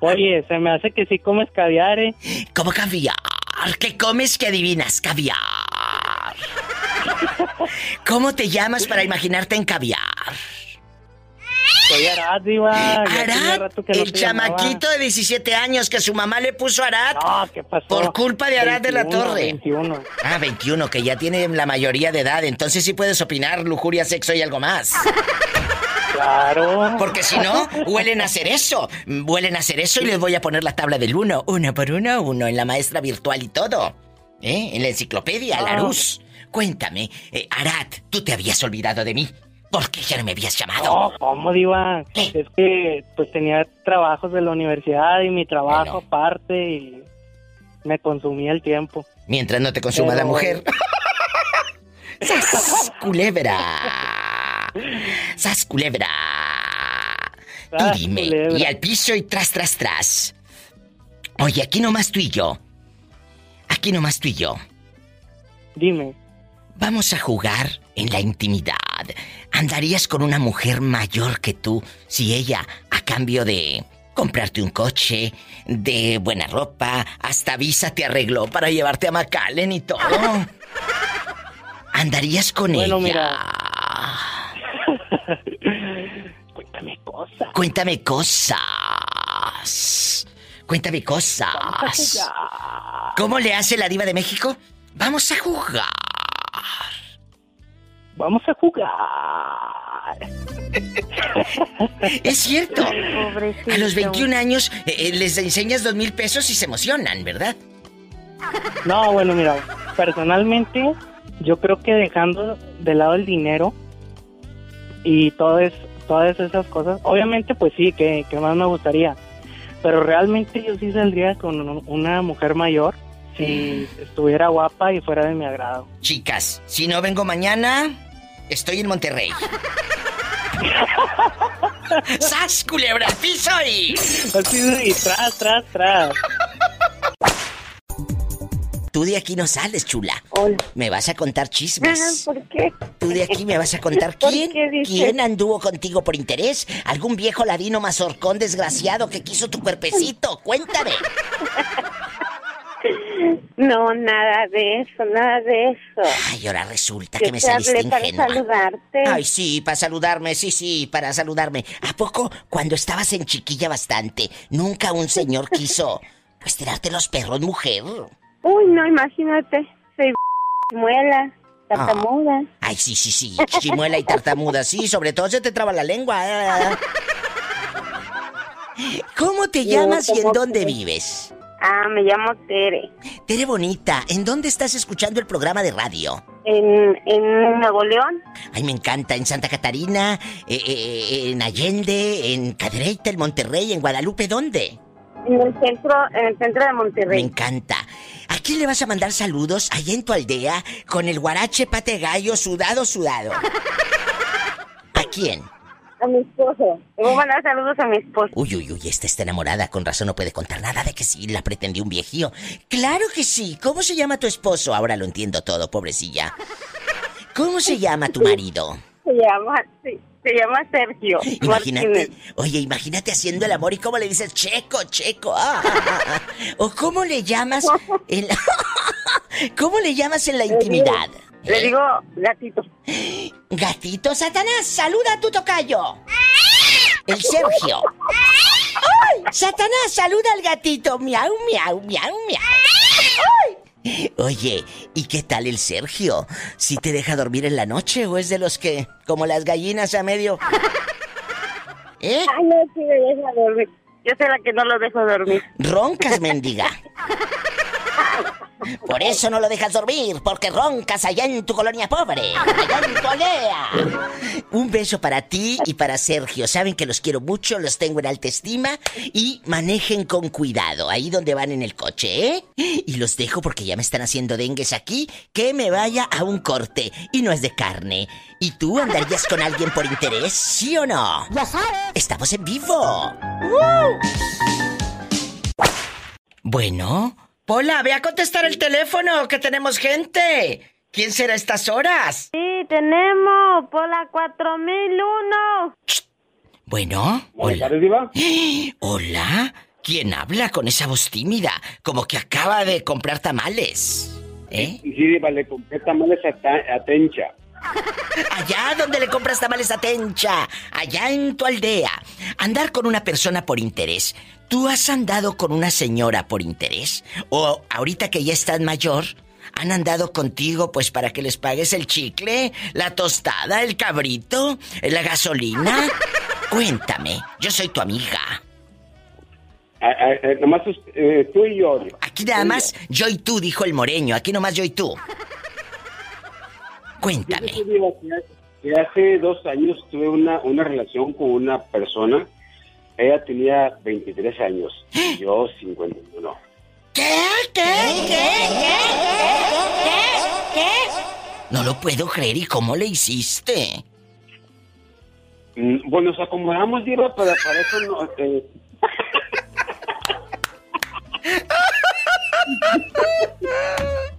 Oye, se me hace que sí comes caviar, ¿eh?
¿Cómo caviar? ¿Qué comes que adivinas? Caviar. ¿Cómo te llamas para imaginarte en caviar?
Soy Arad, Diva. No
el chamaquito de 17 años que su mamá le puso Arad.
No, ¿qué pasó?
Por culpa de Arad de la
21,
Torre.
21.
Ah, 21, que ya tiene la mayoría de edad, entonces sí puedes opinar lujuria, sexo y algo más.
Claro.
Porque si no, huelen a hacer eso. Huelen a hacer eso y les voy a poner la tabla del uno. Uno por uno, uno en la maestra virtual y todo. ¿Eh? En la enciclopedia, la
Ah.
luz. Cuéntame, eh, Arad, tú te habías olvidado de mí. ¿Por qué ya no me habías llamado?
No, ¿cómo, Diva?
¿Qué?
Es que pues tenía trabajos de la universidad y mi trabajo
Bueno.
aparte y me consumía el tiempo.
Mientras no te consuma
Pero-
la mujer. ¡Sas, culebra! ¡Sas, culebra! Tú dime,
culebra.
y al piso y tras, tras, tras. Oye, aquí nomás tú y yo. Aquí nomás tú y yo.
Dime.
Vamos a jugar en la intimidad. ¿Andarías con una mujer mayor que tú si ella, a cambio de comprarte un coche, de buena ropa, hasta visa te arregló para llevarte a McAllen y todo? ¿Andarías con
Bueno,
ella?
Cuéntame cosas.
Cuéntame cosas. Cuéntame cosas. ¿Cómo le hace la diva de México? Vamos a jugar.
Vamos a jugar.
Es cierto.
Pobrecito.
A los 21 años eh, eh, les enseñas dos mil pesos y se emocionan, ¿verdad?
No, bueno, mira, personalmente yo creo que dejando de lado el dinero y todas, todas esas cosas, obviamente pues sí, que, que más me gustaría, pero realmente yo sí saldría con un- una mujer mayor si estuviera guapa y fuera de mi agrado.
Chicas, si no vengo mañana, estoy en Monterrey. ¡Sas, culebra al piso y...
Y tras, tras, tras.
Tú de aquí no sales, chula.
Hola.
Me vas a contar chismes.
¿Por qué?
Tú de aquí me vas a contar
¿Por
quién,
qué dices?
quién anduvo contigo por interés. ¿Algún viejo ladino mazorcón desgraciado que quiso tu cuerpecito? Cuéntame.
No, nada de eso, nada de eso.
Ay, ahora resulta
Yo
que me
te
saliste
hablé para
ingenua.
saludarte.
Ay, sí, para saludarme, sí, sí, para saludarme. ¿A poco cuando estabas en chiquilla bastante, nunca un señor quiso pues tirarte los perros, mujer?
Uy, no, imagínate. Soy muela, tartamuda.
Ay, sí, sí, sí, chimuela y tartamuda, sí, sobre todo se te traba la lengua. ¿Cómo te
No,
llamas y en
¿cómo
dónde vives?
Ah, me llamo Tere.
Tere Bonita, ¿en dónde estás escuchando el programa de radio?
En, en Nuevo León.
Ay, me encanta, en Santa Catarina, eh, eh, en Allende, en Cadereyta, en Monterrey, en Guadalupe, ¿dónde?
En el centro, en el centro de
Me
Monterrey.
encanta. ¿A quién le vas a mandar saludos allá en tu aldea con el guarache pate gallo sudado, sudado? ¿A quién?
A mi esposo. Le voy a mandar saludos a mi esposo.
Uy, uy, uy, esta está enamorada, con razón no puede contar nada de que sí la pretendió un viejío. Claro que sí. ¿Cómo se llama tu esposo? Ahora lo entiendo todo, pobrecilla. ¿Cómo se llama tu marido?
Se llama, sí, se llama Sergio.
Imagínate,
Martínez.
oye, imagínate haciendo el amor y cómo le dices checo, checo. ah, ah, ah. O cómo le llamas en la... ¿Cómo le llamas en la intimidad?
Le digo gatito.
Gatito Satanás, saluda a tu tocayo. El Sergio. ¡Ay! Satanás, saluda al gatito. Miau, miau, miau, miau. ¡Ay! Oye, ¿y qué tal el Sergio? ¿Si te deja dormir en la noche o es de los que, como las gallinas a medio... ¿Eh?
Ay, no, sí me deja dormir. Yo soy la que no lo dejo dormir.
Roncas, mendiga. Por eso no lo dejas dormir, porque roncas allá en tu colonia pobre, allá en tu aldea. Un beso para ti y para Sergio. Saben que los quiero mucho, los tengo en alta estima y manejen con cuidado ahí donde van en el coche, ¿eh? Y los dejo porque ya me están haciendo dengues aquí, que me vaya a un corte y no es de carne. ¿Y tú andarías con alguien por interés, sí o no?
Ya sabes.
Estamos en vivo. Bueno, Pola, ve a contestar el teléfono, que tenemos gente. ¿Quién será a estas horas?
Sí, tenemos por la 4001.
Bueno, hola.
Diva?
Hola, ¿quién habla con esa voz tímida? Como que acaba de comprar tamales. ¿Eh?
Sí, Diva, le compré tamales a, Ta- a Tencha.
Allá donde le compras tamales a Tencha, allá en tu aldea. Andar con una persona por interés. ¿Tú has andado con una señora por interés? ¿O ahorita que ya estás mayor, han andado contigo pues para que les pagues el chicle, la tostada, el cabrito, la gasolina? Cuéntame, yo soy tu amiga.
A- a- a- nomás eh, tú y yo.
Aquí nada más yo y tú, dijo el moreño. Aquí nomás yo y tú. Cuéntame.
Que hace- dos años tuve una, una relación con una persona. Ella tenía 23 años y yo 51.
¿Qué? ¿Qué? ¿Qué? ¿Qué? ¿Qué? ¿Qué? No lo puedo creer. ¿Y cómo le hiciste?
Mm, Bueno, nos acomodamos, Diva, pero para eso no... eh,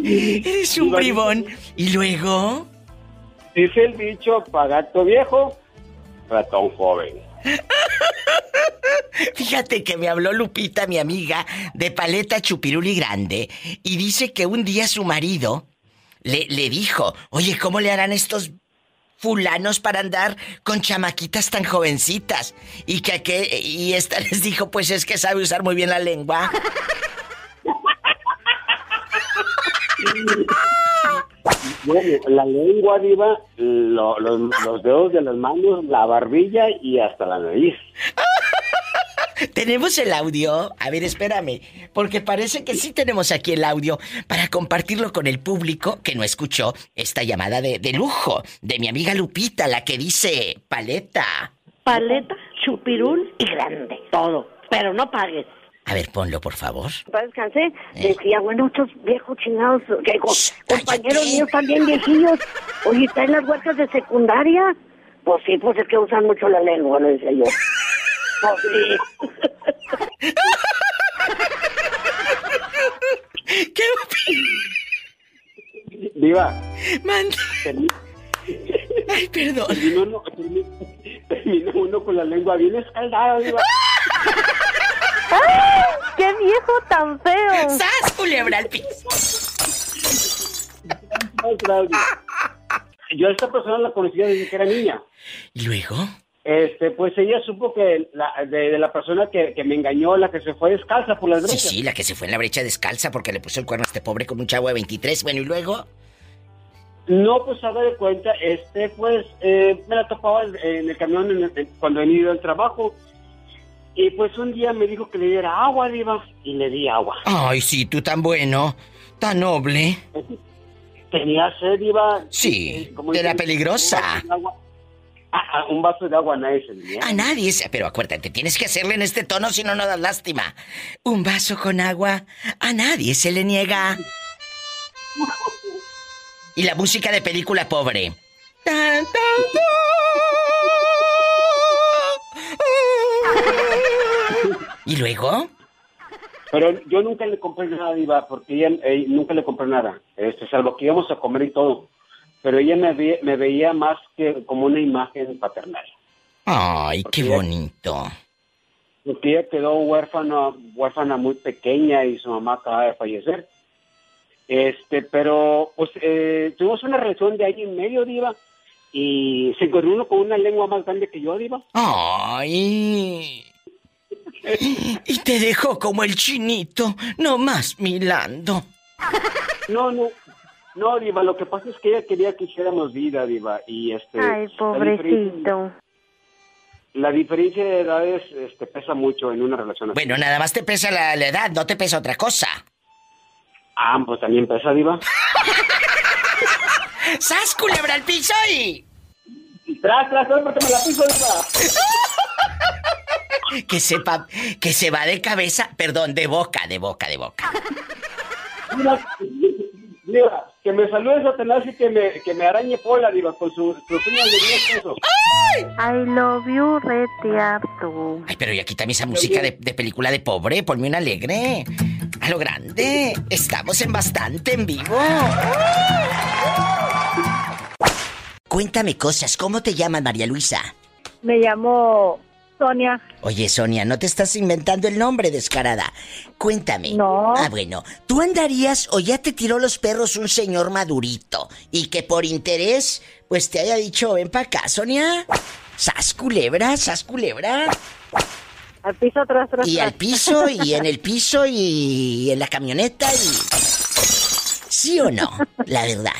Eres un bribón. ¿Y luego?
dice el dicho, pagato viejo, ratón joven.
Fíjate que me habló Lupita, mi amiga, de paleta chupiruli grande, y dice que un día su marido le, le dijo, oye, ¿cómo le harán estos fulanos para andar con chamaquitas tan jovencitas? Y que, que y esta les dijo, pues es que sabe usar muy bien la lengua.
Bueno, la lengua, Diva, lo- los, los dedos de las manos, la barbilla y hasta la nariz.
¿Tenemos el audio? A ver, espérame, porque parece que sí tenemos aquí el audio para compartirlo con el público que no escuchó esta llamada de, de lujo de mi amiga Lupita, la que dice paleta.
Paleta, chupirul y grande. Todo. Pero no pagues.
A ver, ponlo, por favor.
Para descansé,
Eh.
decía, bueno, estos viejos chingados, que compañeros
cállate.
míos también viejillos. Oye, ¿está en las huertas de secundaria? Pues sí, pues es que usan mucho la lengua, le decía yo. Pues sí.
¿Qué opinas?
Diva,
Manda. Ay, perdón.
terminó uno, termi- terminó uno con la lengua bien escaldada, Diva.
¡Qué
viejo tan feo!
¡Sas, culebra al piso!
Yo a esta persona la conocía desde que era niña.
¿Y luego?
Este, pues ella supo que la, de, de la persona que, que me engañó, la que se fue descalza por las
Sí,
brechas.
sí, la que se fue en la brecha descalza porque le puso el cuerno a este pobre con un chavo de 23. Bueno, ¿y luego?
No, pues haga de cuenta, este, pues, eh, me la topaba en el camión en el- cuando he ido al trabajo. Y pues un día me dijo que le diera agua, Diva, y le di agua.
Ay, sí, tú tan bueno, tan noble.
Tenía sed, Diva.
Sí,
eh, como
de la
dicen,
peligrosa.
Un vaso de agua, Ah, ah, un vaso de agua a nadie se le niega.
A nadie, se- pero acuérdate, tienes que hacerle en este tono si no, no das lástima. Un vaso con agua, a nadie se le niega. Y la música de película pobre. Tan, tan, tan. ¿Y luego?
Pero yo nunca le compré nada, Diva, porque ella eh, nunca le compré nada. Este, salvo que íbamos a comer y todo. Pero ella me, ve- me veía más que como una imagen paternal.
Ay, qué bonito.
Porque ella quedó huérfana, huérfana muy pequeña y su mamá acaba de fallecer. Este, pero pues eh, tuvimos una relación de año y medio, Diva, y se encontró uno con una lengua más grande que yo, Diva.
Ay. Y te dejó como el chinito, nomás milando.
No, no, no, Diva, lo que pasa es que ella quería que hiciéramos vida, Diva, y este...
Ay, pobrecito.
La diferencia de edades este, pesa mucho en una relación así.
Bueno, nada más te pesa la, la edad, no te pesa otra cosa.
Ah, pues también pesa, Diva.
¡Sas, culebra al piso y...
¡Tras, tras, tras, porque me la piso, Diva!
Que sepa, que se va de cabeza, perdón, de boca, de boca, de boca.
Diva, Diva, que me salude Satanás y que me, que me arañe Pola, Diva, con sus sus uñas de 10 pesos.
I love you, retearto.
Ay, pero ya quítame esa música de, de película de pobre, ponme una alegre. A lo grande, estamos en bastante en vivo. Cuéntame cosas, ¿cómo te llaman, María Luisa?
Me llamo Sonia.
Oye, Sonia, no te estás inventando el nombre, descarada. Cuéntame.
No.
Ah, bueno. ¿Tú andarías o ya te tiró los perros un señor madurito y que por interés, pues te haya dicho, ven para acá, Sonia? ¿Sas culebra? ¿Sas culebra?
Al piso, tras, tras,
Y al piso, y en el piso, y en la camioneta, y... ¿Sí o no? La verdad.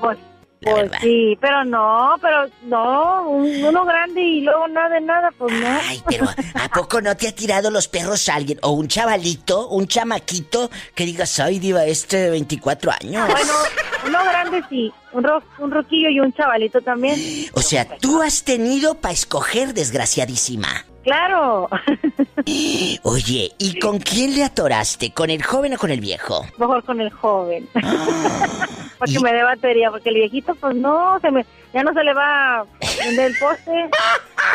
Pues,
La
pues
verdad.
sí, pero no, pero no, un- uno grande y luego nada de nada, pues no.
Ay, pero ¿a poco no te ha tirado los perros alguien? O un chavalito, un chamaquito, que digas, ay, diva, este de 24 años.
Bueno, uno grande sí, un, ro un roquillo y un chavalito también.
O sea, tú has tenido para escoger, desgraciadísima.
Claro,
Oye, ¿y con quién le atoraste? ¿Con el joven o con el viejo?
mejor con el joven. porque
Y-
me dé batería, porque el viejito, pues no, se me, ya no se le va a prender el poste,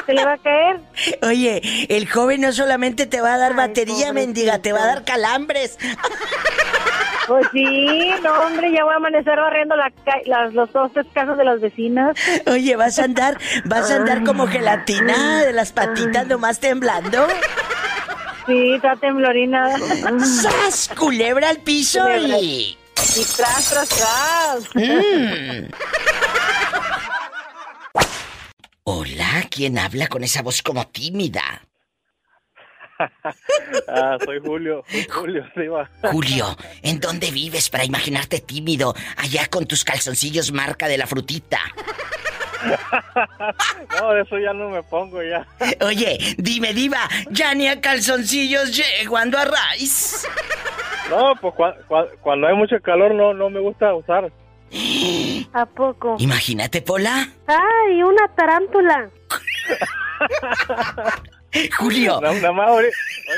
se le va a caer.
Oye, el joven no solamente te va a dar
Ay,
batería, mendiga, te va a dar calambres.
Pues sí, no, hombre, ya voy a amanecer barriendo la ca- las, los dos tres casas de las vecinas.
Oye, vas a andar, vas a andar como gelatina de las patitas nomás temblando.
Sí, está temblorina.
¡Sas! Culebra al piso
Culebra.
y.
Y tras, tras, tras.
Mm. Hola, ¿quién habla con esa voz como tímida?
Ah, soy Julio, soy Julio, Diva.
Julio, ¿en dónde vives para imaginarte tímido allá con tus calzoncillos marca de la frutita?
No, de eso ya no me pongo ya.
Oye, dime, diva, ya ni a calzoncillos llego, ando a raíz.
No, pues cua- cua- cuando hay mucho calor no, no me gusta usar.
¿A poco?
Imagínate, Pola.
¡Ay, una tarántula!
Julio,
Na- Nada más ahorita,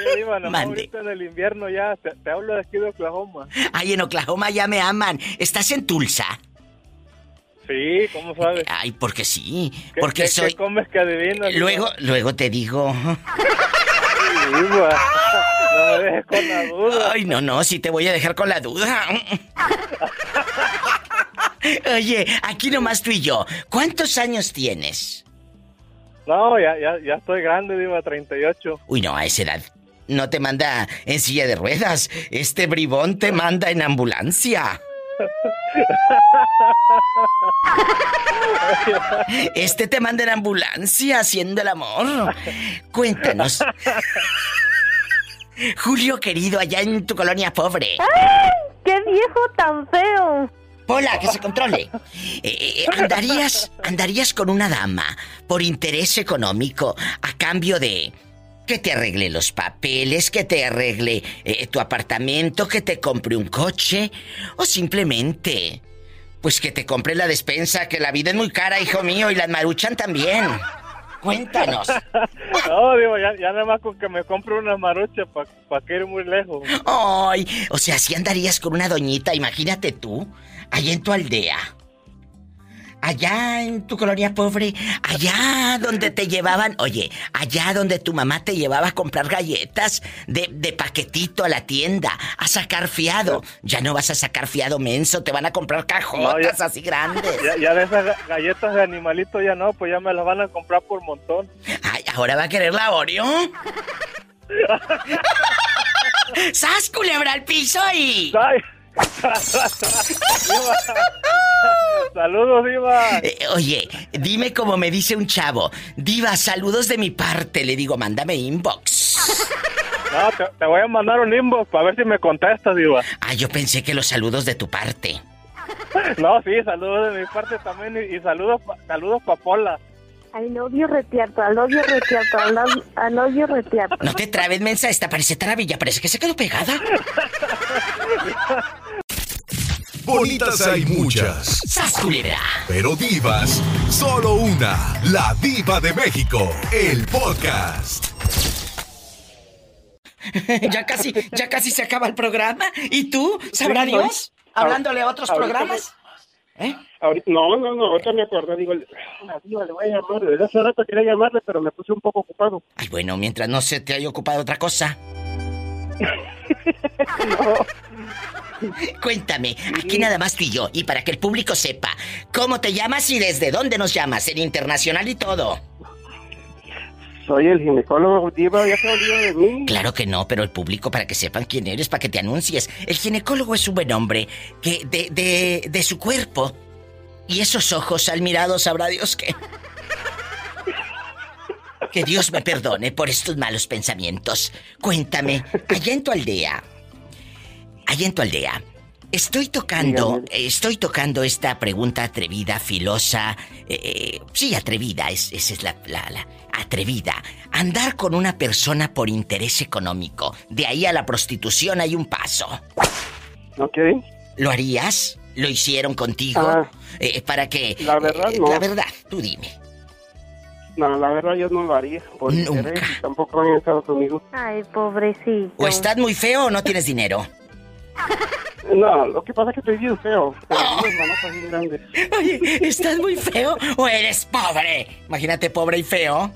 oye, Diva, nada más
Mande.
ahorita en el invierno ya, te, te hablo de aquí de Oklahoma.
ay, en Oklahoma ya me aman. ¿Estás en Tulsa?
Sí, ¿cómo sabes?
Ay, porque sí,
¿Qué-
porque
qué-
soy...
qué comes que adivinas? Diva?
Luego, luego te digo...
Diva, no me dejes con la duda.
Ay, no, no, sí te voy a dejar con la duda. Oye, aquí nomás tú y yo. ¿Cuántos años tienes?
No, ya, ya, ya estoy grande, Diva, 38.
Uy, no, a esa edad. no te manda en silla de ruedas. Este bribón te manda en ambulancia. Este te manda en ambulancia haciendo el amor. Cuéntanos. Julio querido, allá en tu colonia pobre.
¡Ay! ¡Qué viejo tan feo!
Hola, que se controle. Eh, eh, ¿Andarías, andarías con una dama por interés económico a cambio de que te arregle los papeles, que te arregle eh, tu apartamento, que te compre un coche o simplemente pues que te compre la despensa, que la vida es muy cara, hijo mío, y las maruchan también. Cuéntanos.
No, digo, ya, ya nada más con que me compre una marucha para pa que ir muy lejos.
Ay, o sea, si andarías con una doñita, imagínate tú, allá en tu aldea. Allá en tu colonia pobre, allá donde te llevaban, oye, allá donde tu mamá te llevaba a comprar galletas de, de paquetito a la tienda, a sacar fiado. Ya no vas a sacar fiado menso, te van a comprar cajotas así grandes.
Ya, ya de esas ga- galletas de animalito ya no, pues ya me las van a comprar por montón.
Ay, ¿ahora va a querer la Oreo? ¡Sas, culebra al piso y...
Saludos, Diva.
Eh, oye, dime como me dice un chavo. Diva, saludos de mi parte. Le digo, mándame inbox.
No, te, te voy a mandar un inbox para ver si me contestas, Diva.
Ah, yo pensé que los saludos de tu parte.
No, sí, saludos de mi parte también y, y saludos, saludos pa' Pola.
Love you retiarto, I love, I love you retiarto.
No te trabes, mensa. Esta parece taravilla. Parece que se quedó pegada.
Bonitas hay muchas.
¡Sas, culebra!
Pero divas, solo una. La diva de México. El podcast.
ya casi, ya casi se acaba el programa. ¿Y tú? ¿Sabrá
Sí,
Dios? Hablándole a otros
ahorita
programas.
Ahorita- no, no, no, ahorita me acordé, digo, la diva le voy a llamar, desde hace rato quería llamarle, pero me puse un poco ocupado.
Ay, bueno, mientras no se te haya ocupado otra cosa. Cuéntame, aquí nada más tú y yo, y para que el público sepa, ¿cómo te llamas y desde dónde nos llamas? En internacional y todo.
Soy el ginecólogo, diva, ya se olvidó de mí.
Claro que no, pero el público para que sepan quién eres, para que te anuncies. El ginecólogo es un buen hombre que de, de, de su cuerpo y esos ojos al mirado sabrá Dios que... Que Dios me perdone por estos malos pensamientos. Cuéntame, allá en tu aldea, allá en tu aldea, estoy tocando, estoy tocando esta pregunta atrevida, filosa, eh, eh, sí, atrevida, es, esa es la, la, la- atrevida. Andar con una persona por interés económico. De ahí a la prostitución hay un paso.
Ok.
¿Lo harías? ¿Lo hicieron contigo?
Ah.
Eh, para que...
La verdad,
eh,
no.
La verdad, tú dime.
No, la verdad yo no lo haría, por interés, y tampoco han estado conmigo.
Ay, pobrecito.
¿O estás muy feo o no tienes dinero?
No, lo que pasa es que estoy bien feo, pero manotas bien grandes.
Oye, ¿estás muy feo o eres pobre? Imagínate pobre y feo.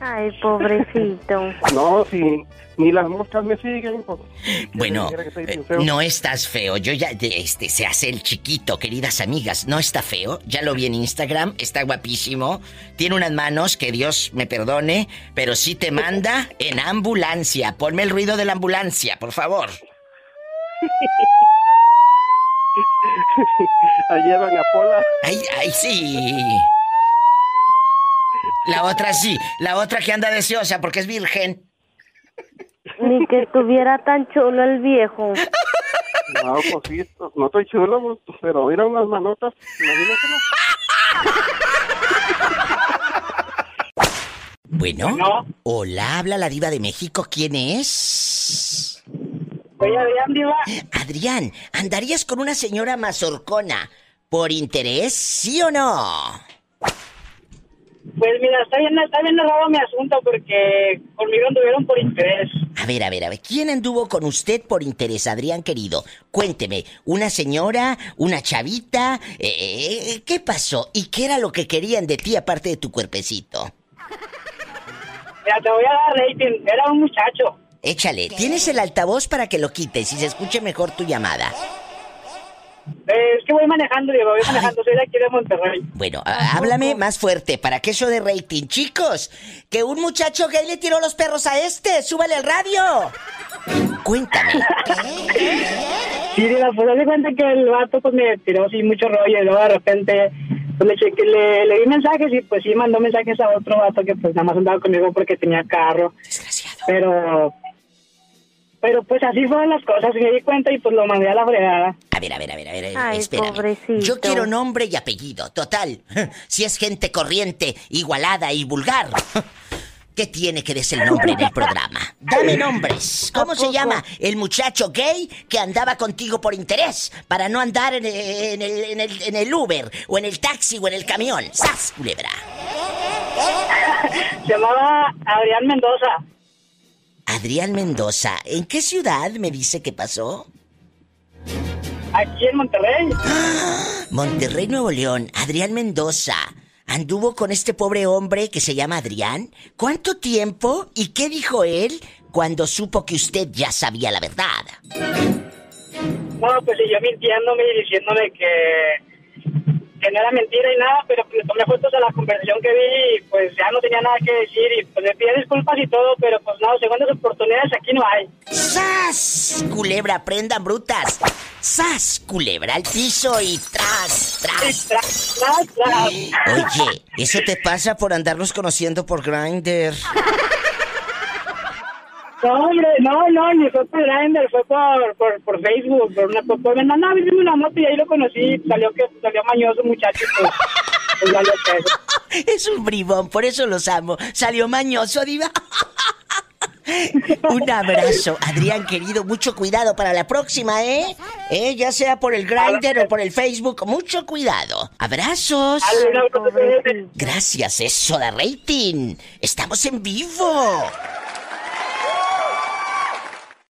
Ay, pobrecito.
No, si ni las moscas me siguen, pues...
Bueno, eh, no estás feo. Yo ya, de- este, se hace el chiquito, queridas amigas. No está feo. Ya lo vi en Instagram. Está guapísimo. Tiene unas manos que Dios me perdone, pero sí te manda en ambulancia. Ponme el ruido de la ambulancia, por favor.
Ahí llevan a Pola.
Ay, ay, sí. La otra sí. La otra que anda deseosa porque es virgen.
Ni que estuviera tan chulo el viejo.
No, pues sí, no estoy chulo, pues, pero mira unas manotas, imagínatelo.
Bueno. Hola, habla la diva de México. ¿Quién es?
Soy Adrián Diva.
Adrián, ¿andarías con una señora mazorcona por interés, sí o no?
Pues mira, está bien, está bien narrado mi asunto porque conmigo anduvieron por interés.
A ver, a ver, a ver, ¿quién anduvo con usted por interés, Adrián querido? Cuénteme, ¿una señora, una chavita? Eh, ¿Qué pasó? ¿Y qué era lo que querían de ti aparte de tu cuerpecito?
Mira, te voy a dar rating. Era un muchacho.
Échale, tienes el altavoz para que lo quites y se escuche mejor tu llamada.
Eh, es que voy manejando, Diego, voy manejando, soy de aquí de Monterrey.
Bueno, háblame más fuerte para que eso de rating. Chicos, que un muchacho gay le tiró los perros a este. Súbale al radio. Cuéntame.
Sí, Diva, pues haz de cuenta que el vato pues me tiró así mucho rollo y luego de repente pues, le, le di mensajes y pues sí mandó mensajes a otro vato que pues nada más andaba conmigo porque tenía carro.
Desgraciado.
Pero, pero pues así fueron las cosas, me di cuenta y pues lo mandé a la fregada.
A ver, a ver, a ver, a ver.
Ay,
espérame.
pobrecito.
Yo quiero nombre y apellido. Total. Si es gente corriente, igualada y vulgar. ¿Qué tiene que des el nombre en el programa? Dame nombres. ¿Cómo se llama el muchacho gay que andaba contigo por interés? Para no andar en el, en el, en el, en el Uber, o en el taxi, o en el camión. ¡Sas, culebra!
Se llamaba Adrián Mendoza.
Adrián Mendoza, ¿en qué ciudad me dice que pasó?
Aquí en Monterrey.
Monterrey, Nuevo León. Adrián Mendoza. ¿Anduvo con este pobre hombre que se llama Adrián? ¿Cuánto tiempo? ¿Y qué dijo él cuando supo que usted ya sabía la verdad?
No, pues siguió mintiéndome y diciéndome que, que no era mentira y nada, pero le tomé fotos a la conversación que vi y pues ya no tenía nada que decir y pues le pide disculpas y todo, pero pues no, segundas oportunidades aquí no hay.
¡Sas! Culebra, prendan brutas. ¡Sas! Culebra al piso y tras, tras.
Tras, tras, tras.
Oye, eso te pasa por andarnos conociendo por Grindr.
No, hombre, no, no, ni fue por Grindr, fue por, por, por Facebook, por una por, por no, vimos una moto y ahí lo conocí, salió que salió mañoso muchacho, pues, pues valió.
Es un bribón, por eso los amo. Salió mañoso, diva. Un abrazo, Adrián querido, mucho cuidado para la próxima, ¿eh? ¿Eh? Ya sea por el Grindr o por el Facebook, mucho cuidado. Abrazos. Gracias, eso da rating. Estamos en vivo.